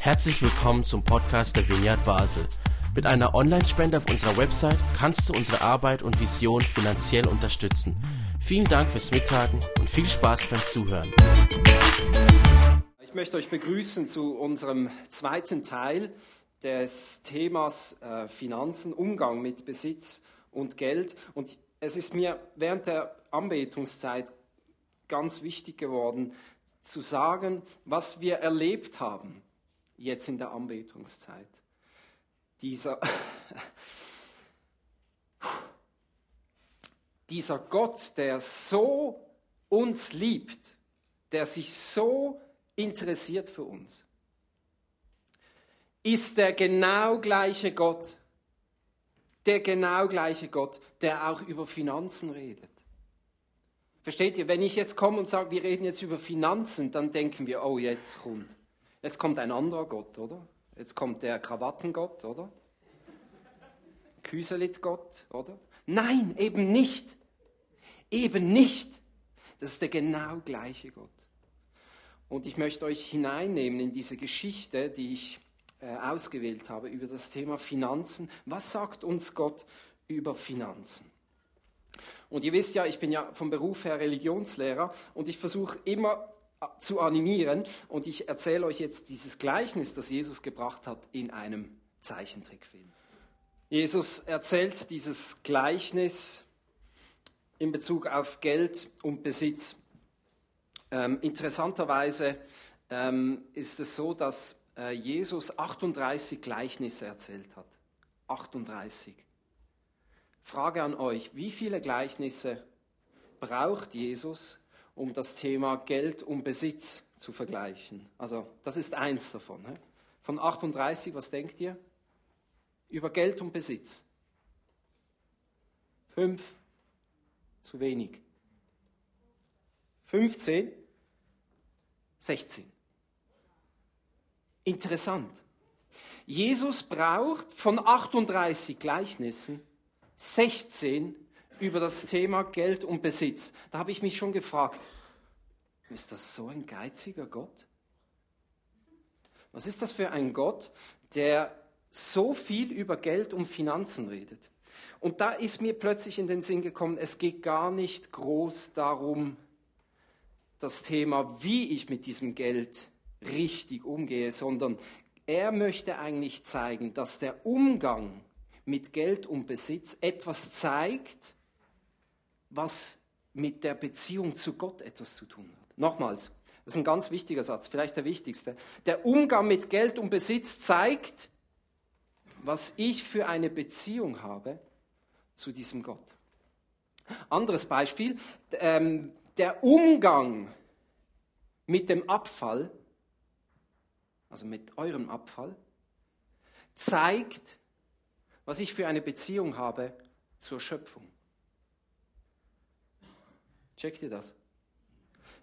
Herzlich willkommen zum Podcast der Vineyard Basel. Mit einer Online-Spende auf unserer Website kannst du unsere Arbeit und Vision finanziell unterstützen. Vielen Dank fürs Mittagen und viel Spaß beim Zuhören. Ich möchte euch begrüßen zu unserem zweiten Teil des Themas äh, Finanzen, Umgang mit Besitz und Geld. Und es ist mir während der Anbetungszeit ganz wichtig geworden, zu sagen, was wir erlebt haben jetzt in der Anbetungszeit. Dieser, dieser Gott, der so uns liebt, der sich so interessiert für uns, ist der genau gleiche Gott, der genau gleiche Gott, der auch über Finanzen redet. Versteht ihr, wenn ich jetzt komme und sage, wir reden jetzt über Finanzen, dann denken wir, oh, jetzt kommt, jetzt kommt ein anderer Gott, oder? Jetzt kommt der Krawattengott, oder? Küselit-Gott, oder? Nein, eben nicht. Eben nicht. Das ist der genau gleiche Gott. Und ich möchte euch hineinnehmen in diese Geschichte, die ich äh, ausgewählt habe, über das Thema Finanzen. Was sagt uns Gott über Finanzen? Und ihr wisst ja, ich bin ja vom Beruf her Religionslehrer und ich versuche immer äh, zu animieren und ich erzähle euch jetzt dieses Gleichnis, das Jesus gebracht hat in einem Zeichentrickfilm. Jesus erzählt dieses Gleichnis in Bezug auf Geld und Besitz. Ähm, interessanterweise ähm, ist es so, dass äh, Jesus 38 Gleichnisse erzählt hat. 38. Frage an euch, wie viele Gleichnisse braucht Jesus, um das Thema Geld und Besitz zu vergleichen? Also das ist eins davon. Ne? Von 38, was denkt ihr? Über Geld und Besitz. Fünf, zu wenig. 15, 16. Interessant. Jesus braucht von 38 Gleichnissen 16 über das Thema Geld und Besitz. Da habe ich mich schon gefragt, ist das so ein geiziger Gott? Was ist das für ein Gott, der so viel über Geld und Finanzen redet? Und da ist mir plötzlich in den Sinn gekommen, es geht gar nicht groß darum, das Thema, wie ich mit diesem Geld richtig umgehe, sondern er möchte eigentlich zeigen, dass der Umgang mit Geld und Besitz etwas zeigt, was mit der Beziehung zu Gott etwas zu tun hat. Nochmals, das ist ein ganz wichtiger Satz, vielleicht der wichtigste. Der Umgang mit Geld und Besitz zeigt, was ich für eine Beziehung habe zu diesem Gott. Anderes Beispiel, ähm, der Umgang mit dem Abfall, also mit eurem Abfall, zeigt, was ich für eine Beziehung habe zur Schöpfung. Checkt ihr das?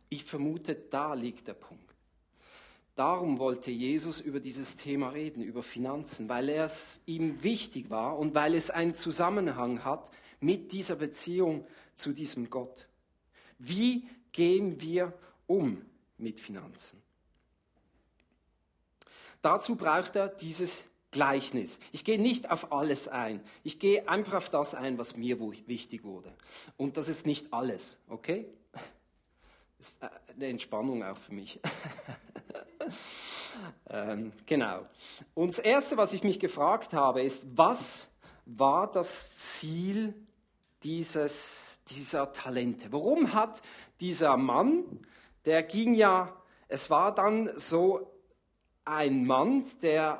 Ich vermute, da liegt der Punkt. Darum wollte Jesus über dieses Thema reden, über Finanzen, weil es ihm wichtig war und weil es einen Zusammenhang hat mit dieser Beziehung zu diesem Gott. Wie gehen wir um mit Finanzen? Dazu braucht er dieses Gleichnis. Ich gehe nicht auf alles ein. Ich gehe einfach auf das ein, was mir wichtig wurde. Und das ist nicht alles, okay? Das ist äh, eine Entspannung auch für mich. ähm, genau. Und das Erste, was ich mich gefragt habe, ist, was war das Ziel dieses, dieser Talente? Warum hat dieser Mann, der ging ja, es war dann so ein Mann, der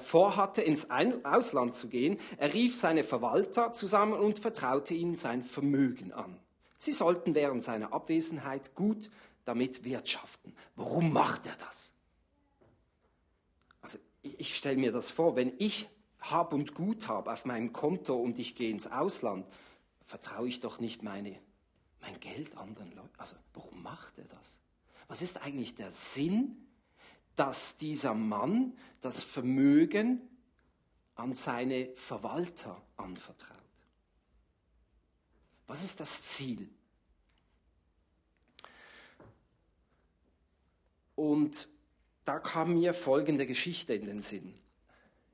vorhatte, ins Ausland zu gehen, er rief seine Verwalter zusammen und vertraute ihnen sein Vermögen an. Sie sollten während seiner Abwesenheit gut damit wirtschaften. Warum macht er das? Also ich stelle mir das vor, wenn ich Hab und Gut habe auf meinem Konto und ich gehe ins Ausland, vertraue ich doch nicht meine, mein Geld anderen Leuten. Also warum macht er das? Was ist eigentlich der Sinn dass dieser Mann das Vermögen an seine Verwalter anvertraut. Was ist das Ziel? Und da kam mir folgende Geschichte in den Sinn.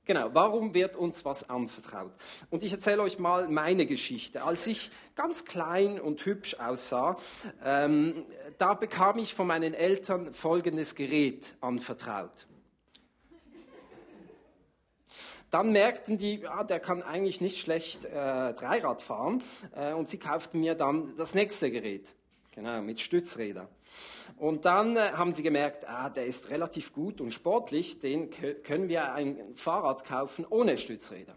Genau, warum wird uns was anvertraut? Und ich erzähle euch mal meine Geschichte. Als ich ganz klein und hübsch aussah, ähm, da bekam ich von meinen Eltern folgendes Gerät anvertraut. Dann merkten die, ja, der kann eigentlich nicht schlecht äh, Dreirad fahren äh, und sie kauften mir dann das nächste Gerät, genau, mit Stützrädern. Und dann äh, haben sie gemerkt, ah, der ist relativ gut und sportlich, den können wir ein Fahrrad kaufen ohne Stützräder.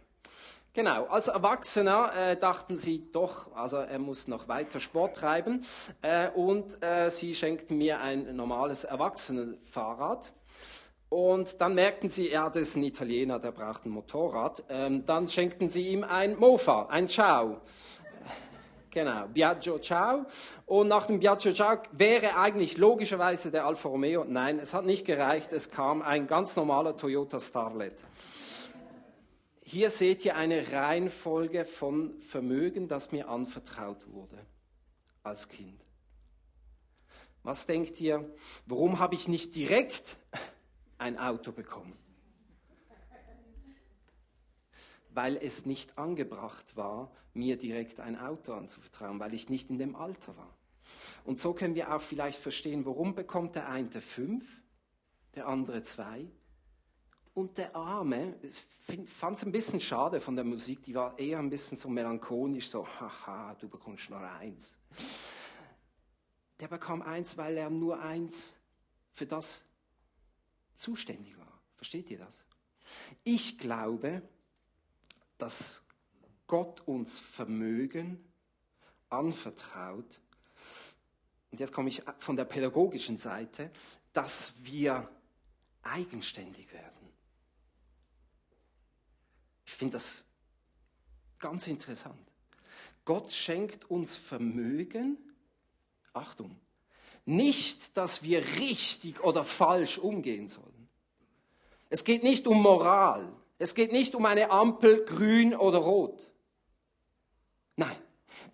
Genau, als Erwachsener äh, dachten sie doch, also er muss noch weiter Sport treiben äh, und äh, sie schenkten mir ein normales Erwachsenenfahrrad. Und dann merkten sie, ja, das ist ein Italiener, der braucht ein Motorrad. Ähm, dann schenkten sie ihm ein Mofa, ein Ciao. Genau, Biagio Ciao. Und nach dem Biagio Ciao wäre eigentlich logischerweise der Alfa Romeo. Nein, es hat nicht gereicht. Es kam ein ganz normaler Toyota Starlet. Hier seht ihr eine Reihenfolge von Vermögen, das mir anvertraut wurde als Kind. Was denkt ihr, warum habe ich nicht direkt ein Auto bekommen? weil es nicht angebracht war, mir direkt ein Auto anzuvertrauen, weil ich nicht in dem Alter war. Und so können wir auch vielleicht verstehen, warum bekommt der eine fünf, der andere zwei. Und der Arme, ich fand es ein bisschen schade von der Musik, die war eher ein bisschen so melancholisch, so, haha, du bekommst nur eins. Der bekam eins, weil er nur eins für das zuständig war. Versteht ihr das? Ich glaube, dass Gott uns Vermögen anvertraut. Und jetzt komme ich von der pädagogischen Seite, dass wir eigenständig werden. Ich finde das ganz interessant. Gott schenkt uns Vermögen, Achtung, nicht, dass wir richtig oder falsch umgehen sollen. Es geht nicht um Moral. Es geht nicht um eine Ampel grün oder rot. Nein,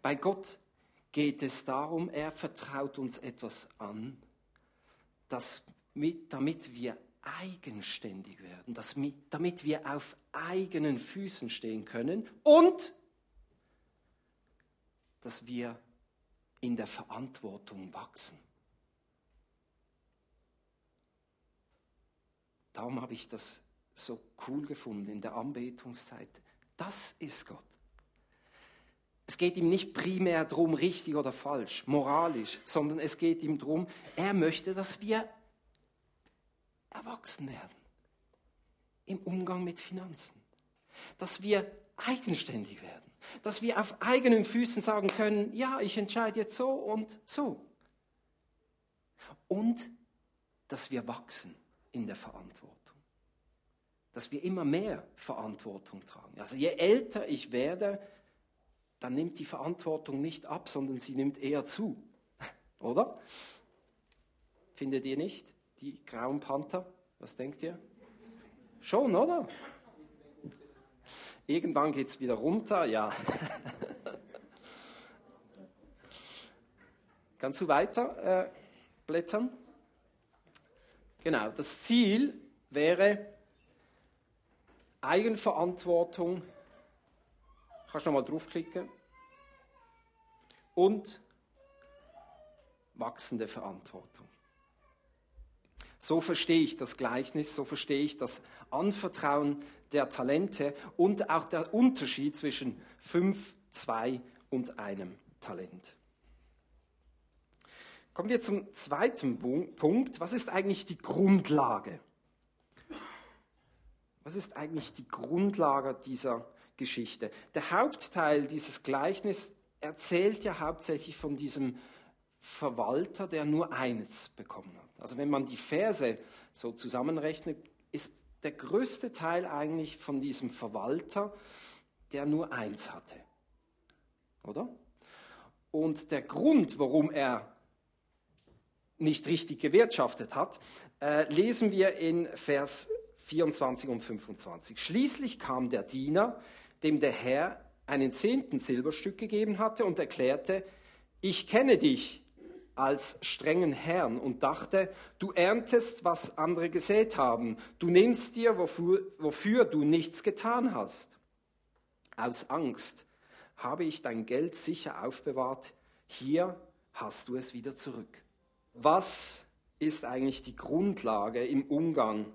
bei Gott geht es darum, er vertraut uns etwas an, das mit, damit wir eigenständig werden, das mit, damit wir auf eigenen Füßen stehen können und dass wir in der Verantwortung wachsen. Darum habe ich das so cool gefunden in der Anbetungszeit. Das ist Gott. Es geht ihm nicht primär darum, richtig oder falsch, moralisch, sondern es geht ihm darum, er möchte, dass wir erwachsen werden im Umgang mit Finanzen, dass wir eigenständig werden, dass wir auf eigenen Füßen sagen können, ja, ich entscheide jetzt so und so. Und dass wir wachsen in der Verantwortung dass wir immer mehr Verantwortung tragen. Also je älter ich werde, dann nimmt die Verantwortung nicht ab, sondern sie nimmt eher zu. Oder? Findet ihr nicht? Die grauen Panther? Was denkt ihr? Schon, oder? Irgendwann geht es wieder runter, ja. Kannst du weiter äh, blättern? Genau, das Ziel wäre, Eigenverantwortung, kannst du nochmal draufklicken, und wachsende Verantwortung. So verstehe ich das Gleichnis, so verstehe ich das Anvertrauen der Talente und auch der Unterschied zwischen fünf, zwei und einem Talent. Kommen wir zum zweiten Punkt. Was ist eigentlich die Grundlage was ist eigentlich die Grundlage dieser Geschichte? Der Hauptteil dieses Gleichnisses erzählt ja hauptsächlich von diesem Verwalter, der nur eines bekommen hat. Also wenn man die Verse so zusammenrechnet, ist der größte Teil eigentlich von diesem Verwalter, der nur eins hatte. Oder? Und der Grund, warum er nicht richtig gewirtschaftet hat, äh, lesen wir in Vers 24 und 25. Schließlich kam der Diener, dem der Herr einen zehnten Silberstück gegeben hatte und erklärte, ich kenne dich, als strengen Herrn und dachte, du erntest, was andere gesät haben, du nimmst dir, wofür, wofür du nichts getan hast. Aus Angst habe ich dein Geld sicher aufbewahrt, hier hast du es wieder zurück. Was ist eigentlich die Grundlage im Umgang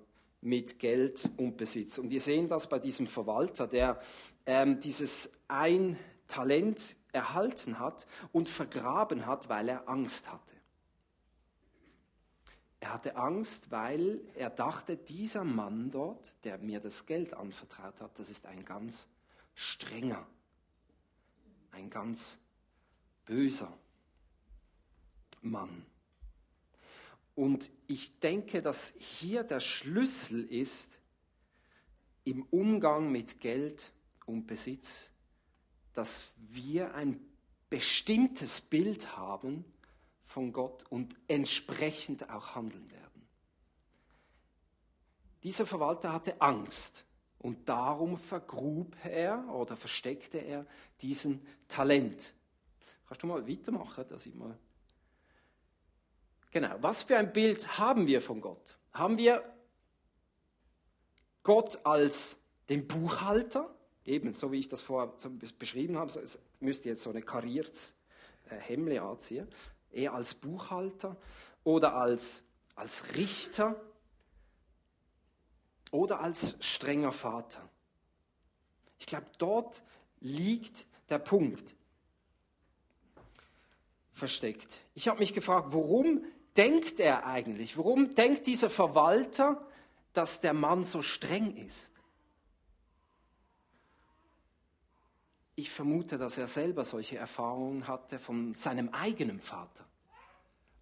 mit Geld und Besitz? Und wir sehen das bei diesem Verwalter, der ähm, dieses ein Talent erhalten hat und vergraben hat, weil er Angst hatte. Er hatte Angst, weil er dachte, dieser Mann dort, der mir das Geld anvertraut hat, das ist ein ganz strenger, ein ganz böser Mann. Und ich denke, dass hier der Schlüssel ist im Umgang mit Geld und Besitz, dass wir ein bestimmtes Bild haben von Gott und entsprechend auch handeln werden. Dieser Verwalter hatte Angst und darum vergrub er oder versteckte er diesen Talent. Kannst du mal weitermachen, dass ich mal. Genau. Was für ein Bild haben wir von Gott? Haben wir Gott als den Buchhalter? Eben, so wie ich das vorher beschrieben habe, es müsste jetzt so eine kariertes äh, Hemle anziehen. Eher als Buchhalter oder als, als Richter oder als strenger Vater. Ich glaube, dort liegt der Punkt versteckt. Ich habe mich gefragt, warum denkt er eigentlich? Warum denkt dieser Verwalter, dass der Mann so streng ist? Ich vermute, dass er selber solche Erfahrungen hatte von seinem eigenen Vater.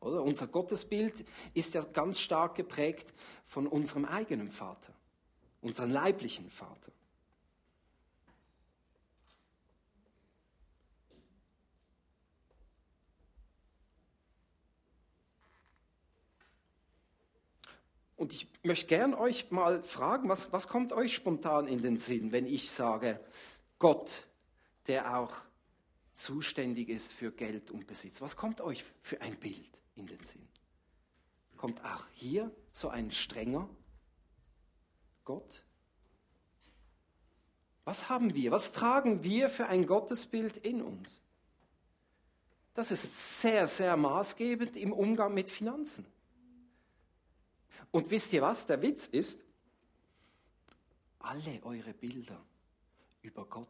Oder? Unser Gottesbild ist ja ganz stark geprägt von unserem eigenen Vater unseren leiblichen Vater. Und ich möchte gern euch mal fragen, was, was kommt euch spontan in den Sinn, wenn ich sage, Gott, der auch zuständig ist für Geld und Besitz. Was kommt euch für ein Bild in den Sinn? Kommt auch hier so ein strenger Gott? Was haben wir? Was tragen wir für ein Gottesbild in uns? Das ist sehr, sehr maßgebend im Umgang mit Finanzen. Und wisst ihr was? Der Witz ist, alle eure Bilder über Gott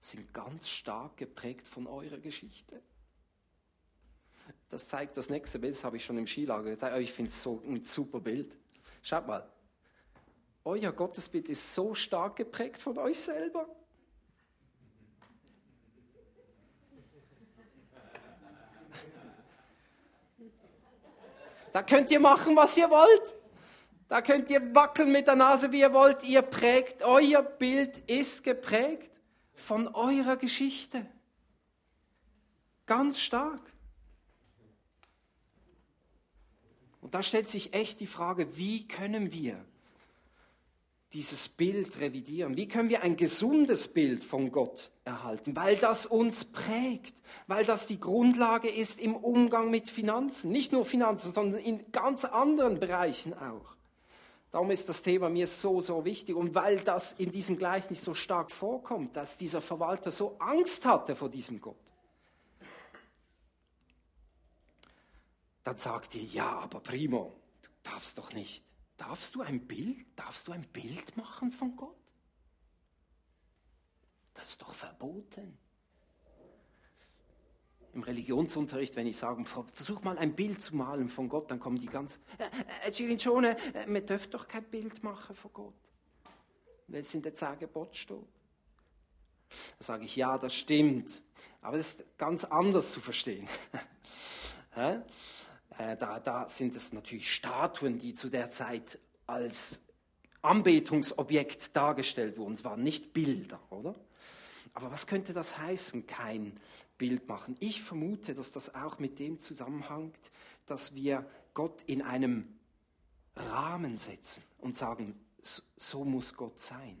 sind ganz stark geprägt von eurer Geschichte. Das zeigt das nächste Bild, das habe ich schon im Skilager gezeigt. Ich finde es so ein super Bild. Schaut mal, euer Gottesbild ist so stark geprägt von euch selber. Da könnt ihr machen, was ihr wollt. Da könnt ihr wackeln mit der Nase, wie ihr wollt. Ihr prägt, euer Bild ist geprägt von eurer Geschichte. Ganz stark. Und da stellt sich echt die Frage, wie können wir dieses Bild revidieren? Wie können wir ein gesundes Bild von Gott erhalten? Weil das uns prägt, weil das die Grundlage ist im Umgang mit Finanzen. Nicht nur Finanzen, sondern in ganz anderen Bereichen auch. Darum ist das Thema mir so, so wichtig. Und weil das in diesem Gleichnis so stark vorkommt, dass dieser Verwalter so Angst hatte vor diesem Gott. Dann sagt ihr, ja, aber Primo, du darfst doch nicht Darfst du ein Bild, darfst du ein Bild machen von Gott? Das ist doch verboten. Im Religionsunterricht, wenn ich sage, versuch mal ein Bild zu malen von Gott, dann kommen die ganz, äh, äh, schon, äh, wir dürfen doch kein Bild machen von Gott, weil es in der Zehn Gebot steht. Da sage ich, ja, das stimmt, aber das ist ganz anders zu verstehen. Äh, da, da sind es natürlich Statuen, die zu der Zeit als Anbetungsobjekt dargestellt wurden. Es waren nicht Bilder, oder? Aber was könnte das heißen, kein Bild machen? Ich vermute, dass das auch mit dem zusammenhängt, dass wir Gott in einem Rahmen setzen und sagen, so muss Gott sein.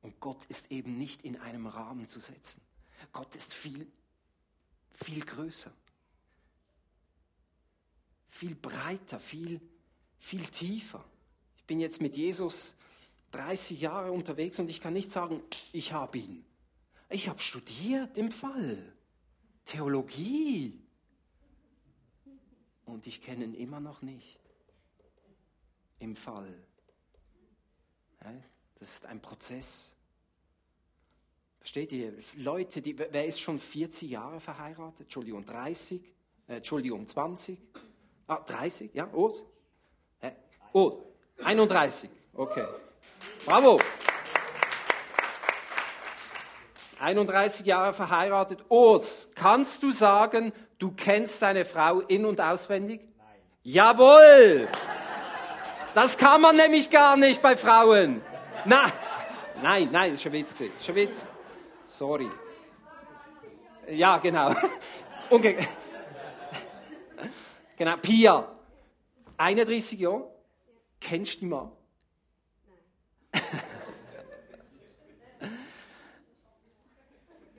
Und Gott ist eben nicht in einem Rahmen zu setzen. Gott ist viel, viel größer. Viel breiter, viel, viel tiefer. Ich bin jetzt mit Jesus 30 Jahre unterwegs und ich kann nicht sagen, ich habe ihn. Ich habe studiert im Fall. Theologie. Und ich kenne ihn immer noch nicht. Im Fall. Das ist ein Prozess. Versteht ihr? Leute, die, wer ist schon 40 Jahre verheiratet? Entschuldigung, 30? Äh, Entschuldigung, 20? Ah, 30? Ja, Urs? Äh, Urs, 31. Okay. Bravo. 31 Jahre verheiratet. Urs, kannst du sagen, du kennst deine Frau in- und auswendig? Nein. Jawohl! Das kann man nämlich gar nicht bei Frauen. Na, nein, nein, das ist ein Witz. Ein Witz. Sorry. Ja, genau. Unge genau, Pia. 31 Jahre. Kennst du die Mann?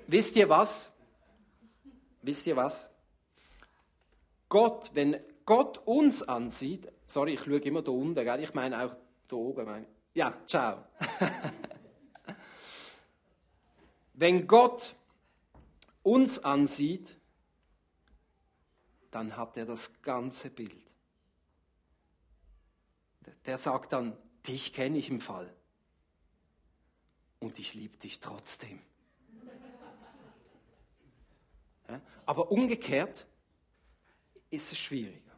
Wisst ihr was? Wisst ihr was? Gott, wenn Gott uns ansieht, sorry, ich schaue immer da unten, gell? ich meine auch da oben. Meine. Ja, ciao. Wenn Gott uns ansieht, dann hat er das ganze Bild. Der sagt dann, dich kenne ich im Fall und ich liebe dich trotzdem. Aber umgekehrt ist es schwieriger.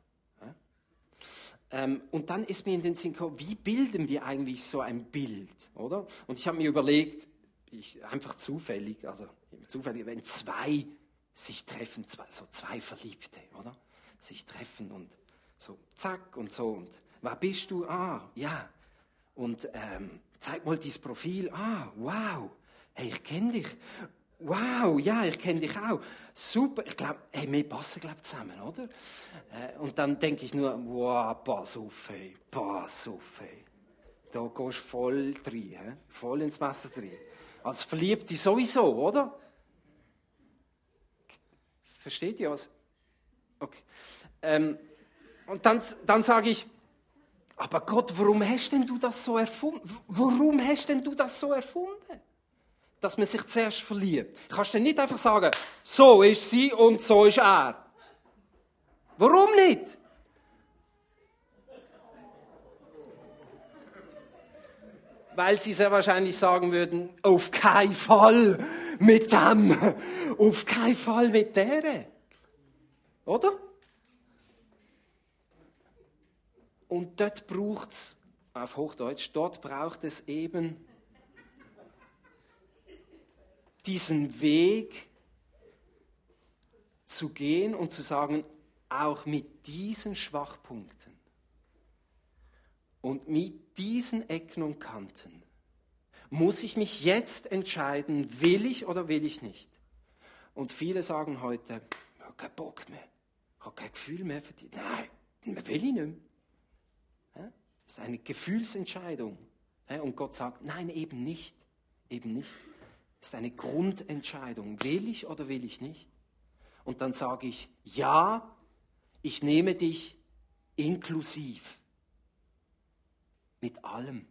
Ähm, und dann ist mir in den Sinn gekommen, wie bilden wir eigentlich so ein Bild, oder? Und ich habe mir überlegt, ich, einfach zufällig, also zufällig, wenn zwei sich treffen, so zwei Verliebte, oder? Sich treffen und so zack und so und wer bist du? Ah, ja. Und ähm, zeig mal dieses Profil. Ah, wow. Hey, ich kenne dich. Wow, ja, ich kenne dich auch. Super. Ich glaube, hey, wir passen, glaube zusammen, oder? Äh, und dann denke ich nur, wow, pass auf, hey, pass auf, hey. Da gehst du voll rein, voll ins Messer rein. Als Verliebte sowieso, oder? Versteht ihr was? Okay. Ähm, und dann, dann sage ich, aber Gott, warum hast denn du das so erfunden? Warum hast denn du das so erfunden? Dass man sich zuerst verliebt. Kannst du nicht einfach sagen, so ist sie und so ist er. Warum nicht? weil sie sehr wahrscheinlich sagen würden, auf keinen Fall mit dem, auf keinen Fall mit der. Oder? Und dort braucht es, auf Hochdeutsch, dort braucht es eben diesen Weg zu gehen und zu sagen, auch mit diesen Schwachpunkten und mit diesen Ecken und Kanten muss ich mich jetzt entscheiden, will ich oder will ich nicht. Und viele sagen heute, ich habe keinen Bock mehr, ich habe kein Gefühl mehr für dich. Nein, will ich nicht mehr. Das ist eine Gefühlsentscheidung. Und Gott sagt, nein, eben nicht. Eben nicht. Das ist eine Grundentscheidung. Will ich oder will ich nicht? Und dann sage ich, ja, ich nehme dich inklusiv. Mit allem.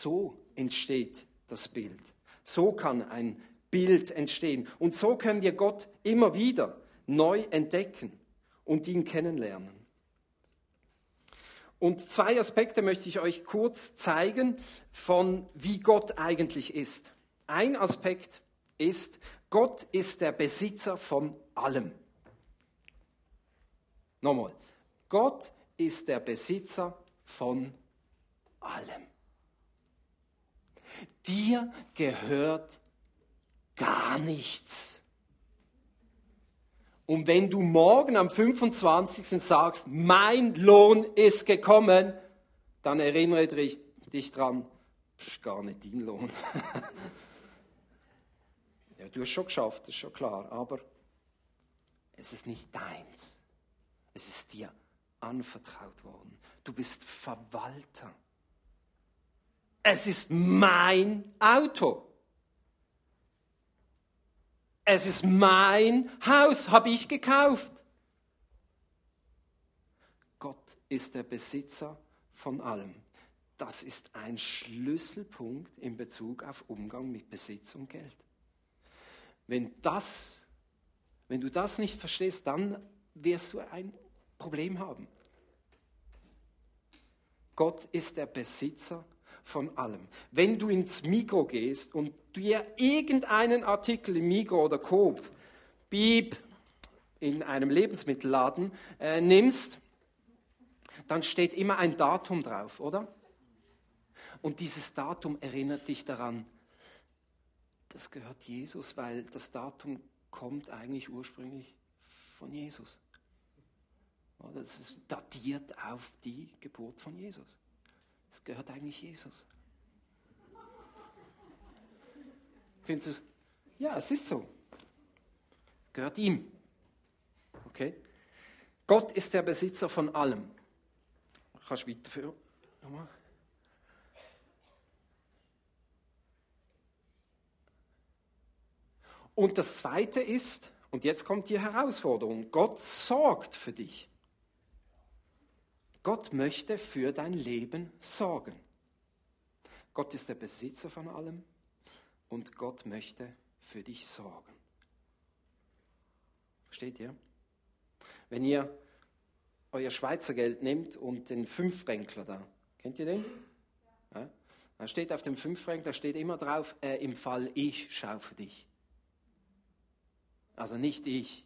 So entsteht das Bild. So kann ein Bild entstehen. Und so können wir Gott immer wieder neu entdecken und ihn kennenlernen. Und zwei Aspekte möchte ich euch kurz zeigen von wie Gott eigentlich ist. Ein Aspekt ist, Gott ist der Besitzer von allem. Nochmal, Gott ist der Besitzer von allem. Dir gehört gar nichts. Und wenn du morgen am 25. sagst, mein Lohn ist gekommen, dann erinnere dich, dich dran, ist gar nicht dein Lohn. ja, du hast schon geschafft, das ist schon klar, aber es ist nicht deins. Es ist dir anvertraut worden. Du bist Verwalter. Es ist mein Auto. Es ist mein Haus, habe ich gekauft. Gott ist der Besitzer von allem. Das ist ein Schlüsselpunkt in Bezug auf Umgang mit Besitz und Geld. Wenn, das, wenn du das nicht verstehst, dann wirst du ein Problem haben. Gott ist der Besitzer von allem. Wenn du ins Mikro gehst und dir irgendeinen Artikel im Mikro oder Coop, Bieb, in einem Lebensmittelladen äh, nimmst, dann steht immer ein Datum drauf, oder? Und dieses Datum erinnert dich daran, das gehört Jesus, weil das Datum kommt eigentlich ursprünglich von Jesus. Das ist datiert auf die Geburt von Jesus. Das gehört eigentlich Jesus. Findest du es? Ja, es ist so. Es gehört ihm. Okay? Gott ist der Besitzer von allem. Kannst du weiterführen? Nochmal. Und das Zweite ist, und jetzt kommt die Herausforderung, Gott sorgt für dich. Gott möchte für dein Leben sorgen. Gott ist der Besitzer von allem und Gott möchte für dich sorgen. Versteht ihr? Wenn ihr euer Schweizer Geld nehmt und den Fünfbänkler da, kennt ihr den? Ja? Da steht auf dem Fünfbänkler steht immer drauf, äh, im Fall ich schau für dich. Also nicht ich.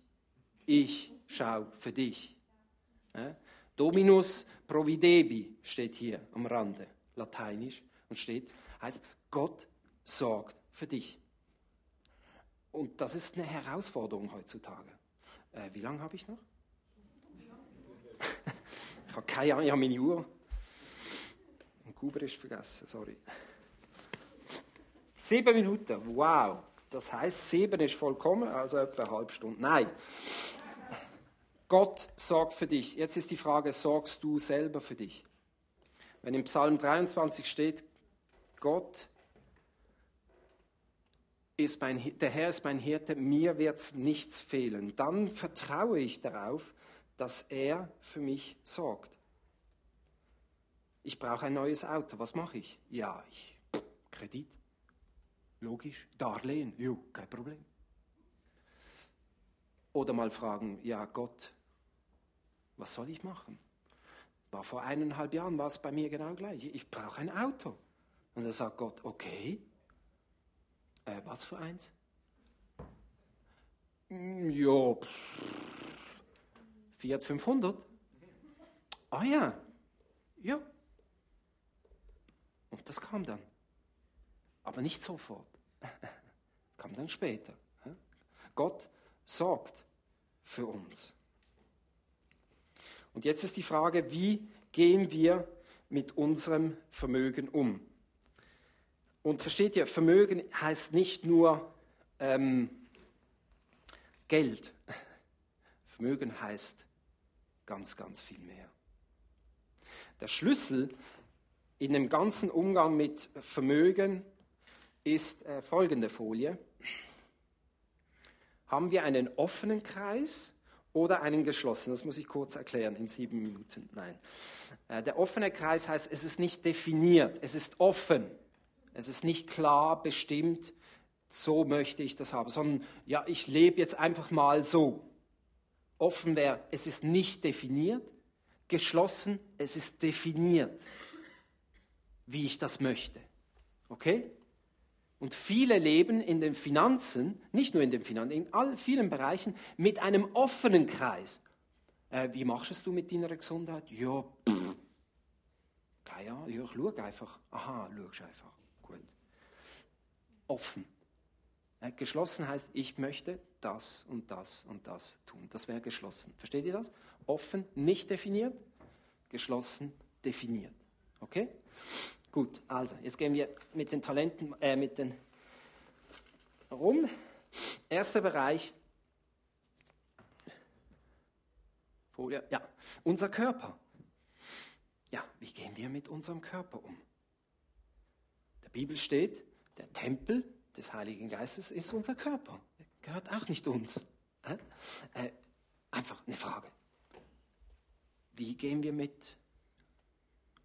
Ich schau für dich. Ja? Dominus providebi steht hier am Rande, lateinisch, und steht, heißt, Gott sorgt für dich. Und das ist eine Herausforderung heutzutage. Äh, wie lange habe ich noch? ich habe keine Ahnung, ich habe meine Uhr. Und Kuber ist vergessen, sorry. Sieben Minuten, wow. Das heißt, sieben ist vollkommen, also etwa eine halbe Stunde. Nein. Gott sorgt für dich. Jetzt ist die Frage, sorgst du selber für dich? Wenn im Psalm 23 steht, Gott ist mein, der Herr ist mein Hirte, mir wird nichts fehlen, dann vertraue ich darauf, dass er für mich sorgt. Ich brauche ein neues Auto. Was mache ich? Ja, ich Kredit. Logisch. Darlehen, jo, kein Problem. Oder mal fragen, ja Gott, was soll ich machen? War vor eineinhalb Jahren war es bei mir genau gleich. Ich brauche ein Auto. Und dann sagt Gott, okay, äh, was für eins? Hm, ja, Fiat 500. Ah ja, ja. Und das kam dann. Aber nicht sofort. Das kam dann später. Gott sorgt für uns. Und jetzt ist die Frage, wie gehen wir mit unserem Vermögen um? Und versteht ihr, Vermögen heißt nicht nur ähm, Geld. Vermögen heißt ganz, ganz viel mehr. Der Schlüssel in dem ganzen Umgang mit Vermögen ist äh, folgende Folie. Haben wir einen offenen Kreis oder einen geschlossenen? Das muss ich kurz erklären in sieben Minuten. Nein. Äh, der offene Kreis heißt, es ist nicht definiert, es ist offen. Es ist nicht klar bestimmt, so möchte ich das haben, sondern ja, ich lebe jetzt einfach mal so. Offen wäre, es ist nicht definiert. Geschlossen, es ist definiert, wie ich das möchte. Okay? Und viele leben in den Finanzen, nicht nur in den Finanzen, in all, vielen Bereichen, mit einem offenen Kreis. Äh, wie machst du mit deiner Gesundheit? Ja, keine Ahnung, ja, ich schaue einfach. Aha, schaust einfach. Gut. Offen. Äh, geschlossen heißt, ich möchte das und das und das tun. Das wäre geschlossen. Versteht ihr das? Offen, nicht definiert, geschlossen, definiert. Okay? Gut, also jetzt gehen wir mit den Talenten, äh, mit den rum. Erster Bereich. Folie, ja, unser Körper. Ja, wie gehen wir mit unserem Körper um? Der Bibel steht, der Tempel des Heiligen Geistes ist unser Körper. Gehört auch nicht uns. Äh, einfach eine Frage. Wie gehen wir mit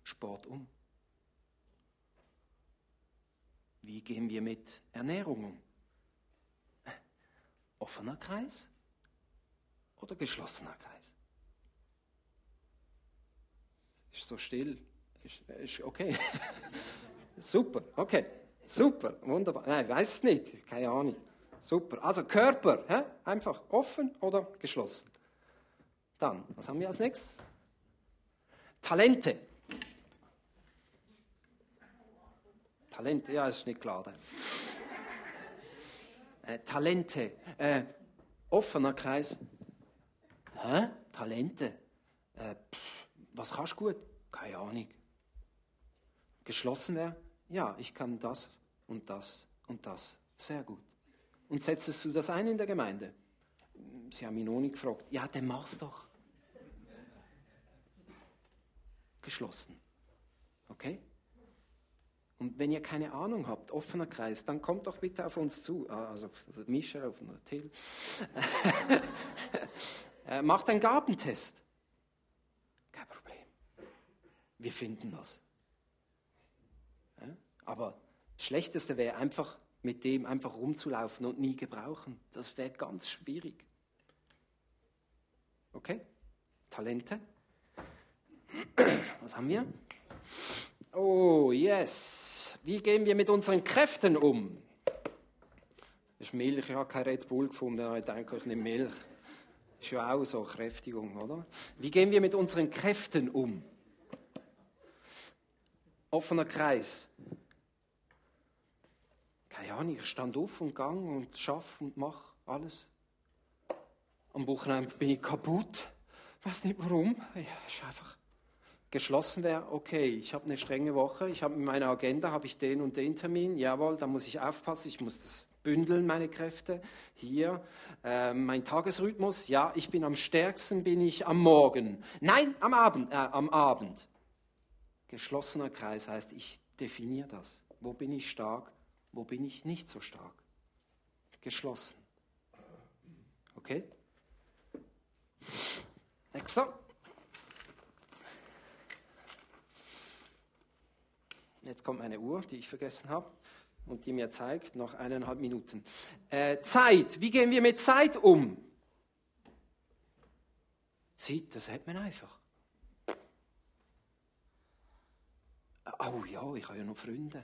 Sport um? Wie gehen wir mit Ernährung um? Offener Kreis oder geschlossener Kreis? Ist so still. Ist, ist okay. Super, okay. Super, wunderbar. Nein, ich weiß es nicht, keine Ahnung. Super. Also Körper, hä? einfach offen oder geschlossen. Dann, was haben wir als nächstes? Talente. Talente, ja, ist nicht klar. Äh, Talente. Äh, offener Kreis. Hä? Talente. Äh, pff, was kannst du gut? Keine Ahnung. Geschlossen wäre? Ja, ich kann das und das und das. Sehr gut. Und setzest du das ein in der Gemeinde? Sie haben mich noch nicht gefragt. Ja, dann mach's doch. Geschlossen. Okay? Und wenn ihr keine Ahnung habt, offener Kreis, dann kommt doch bitte auf uns zu. Ah, also Michel, auf Till. Äh, macht einen Gabentest. Kein Problem. Wir finden was. Ja? Aber das Schlechteste wäre einfach, mit dem einfach rumzulaufen und nie gebrauchen. Das wäre ganz schwierig. Okay? Talente. Was haben wir? Oh, yes. Wie gehen wir mit unseren Kräften um? Das ist Milch. Ich habe kein Red Bull gefunden. Ich denke, ich nehme Milch. Ist ja auch so Kräftigung, oder? Wie gehen wir mit unseren Kräften um? Offener Kreis. Keine Ahnung, ich stand auf und gang und schaff und mach alles. Am Wochenende bin ich kaputt. Ich weiß nicht warum. Ja, ist einfach geschlossen wäre, okay, ich habe eine strenge Woche, ich habe in meiner Agenda habe ich den und den Termin, jawohl, da muss ich aufpassen, ich muss das bündeln, meine Kräfte. Hier, äh, mein Tagesrhythmus, ja, ich bin am stärksten, bin ich am Morgen. Nein, am Abend, äh, am Abend. Geschlossener Kreis heißt, ich definiere das. Wo bin ich stark, wo bin ich nicht so stark? Geschlossen. Okay? Nächster. Jetzt kommt meine Uhr, die ich vergessen habe und die mir zeigt, noch eineinhalb Minuten. Äh, Zeit, wie gehen wir mit Zeit um? Zeit, das hat man einfach. Oh ja, ich habe ja noch Freunde.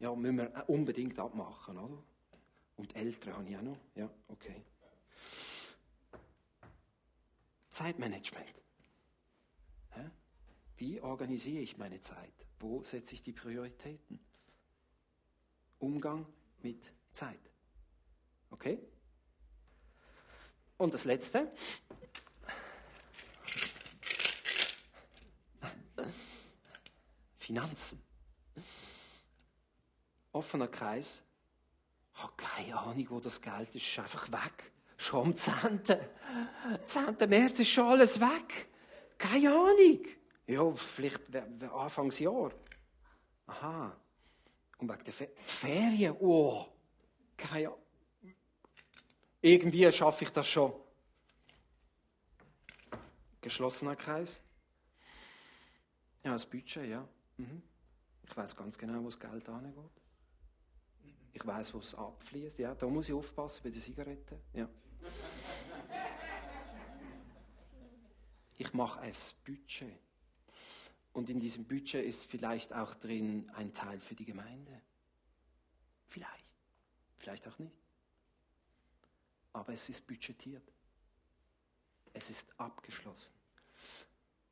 Ja, müssen wir unbedingt abmachen, oder? Und Eltern habe ich auch noch. Ja, okay. Zeitmanagement. Wie organisiere ich meine Zeit? Wo setze ich die Prioritäten? Umgang mit Zeit. Okay? Und das Letzte. Finanzen. Offener Kreis. Oh, keine Ahnung, wo das Geld ist. Ist einfach weg. Schon am 10. 10. März ist schon alles weg. Keine Ahnung. Ja, vielleicht Anfangsjahr. Aha. Und wegen der Fe Ferien, oh, keine Ahnung. Irgendwie schaffe ich das schon. Geschlossener Kreis. Ja, das Budget, ja. Mhm. Ich weiß ganz genau, wo das Geld angeht. Ich weiß, wo es abfließt. Ja, da muss ich aufpassen bei den Zigaretten. Ja. Ich mache ein Budget. Und in diesem Budget ist vielleicht auch drin ein Teil für die Gemeinde. Vielleicht. Vielleicht auch nicht. Aber es ist budgetiert. Es ist abgeschlossen.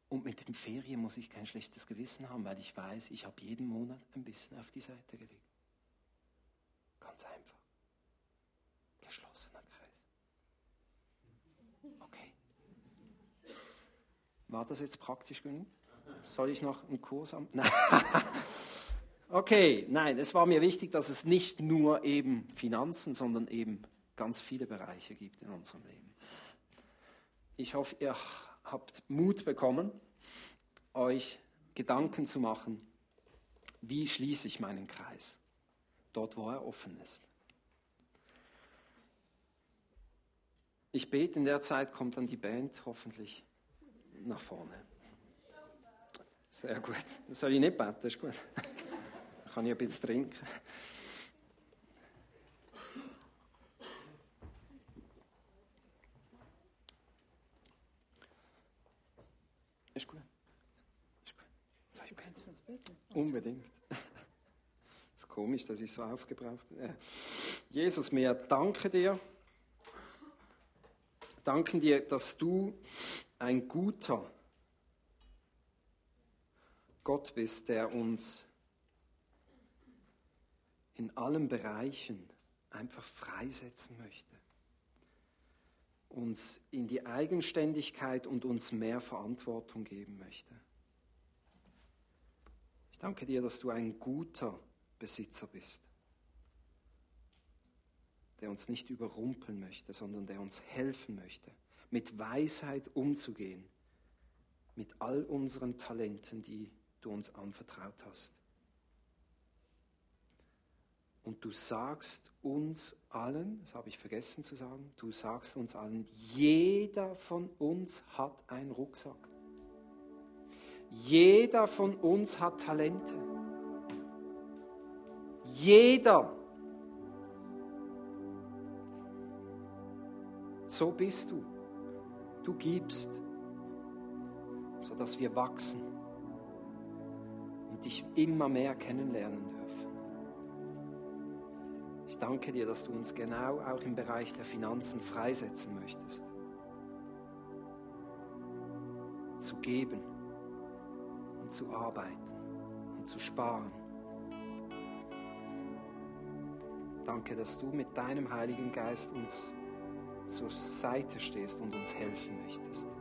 Und mit den Ferien muss ich kein schlechtes Gewissen haben, weil ich weiß, ich habe jeden Monat ein bisschen auf die Seite gelegt. Ganz einfach. Geschlossener Kreis. Okay. War das jetzt praktisch genug? Soll ich noch einen Kurs haben? okay, nein, es war mir wichtig, dass es nicht nur eben Finanzen, sondern eben ganz viele Bereiche gibt in unserem Leben. Ich hoffe, ihr habt Mut bekommen, euch Gedanken zu machen, wie schließe ich meinen Kreis, dort wo er offen ist. Ich bete, in der Zeit kommt dann die Band hoffentlich. nach vorne. Sehr gut. Soll ich nicht beten, ist gut. Dann kann ich ein bisschen trinken. Ist gut. Ist gut. Unbedingt. Es ist komisch, dass ich so aufgebraucht bin. Jesus, wir danken dir. Danken dir, dass du ein guter Gott bist, der uns in allen Bereichen einfach freisetzen möchte. Uns in die Eigenständigkeit und uns mehr Verantwortung geben möchte. Ich danke dir, dass du ein guter Besitzer bist, der uns nicht überrumpeln möchte, sondern der uns helfen möchte, mit Weisheit umzugehen, mit all unseren Talenten, die du uns anvertraut hast. Und du sagst uns allen, das habe ich vergessen zu sagen, du sagst uns allen, jeder von uns hat einen Rucksack. Jeder von uns hat Talente. Jeder. So bist du. Du gibst, sodass wir wachsen dich immer mehr kennenlernen dürfen. Ich danke dir, dass du uns genau auch im Bereich der Finanzen freisetzen möchtest. Zu geben und zu arbeiten und zu sparen. Danke, dass du mit deinem Heiligen Geist uns zur Seite stehst und uns helfen möchtest.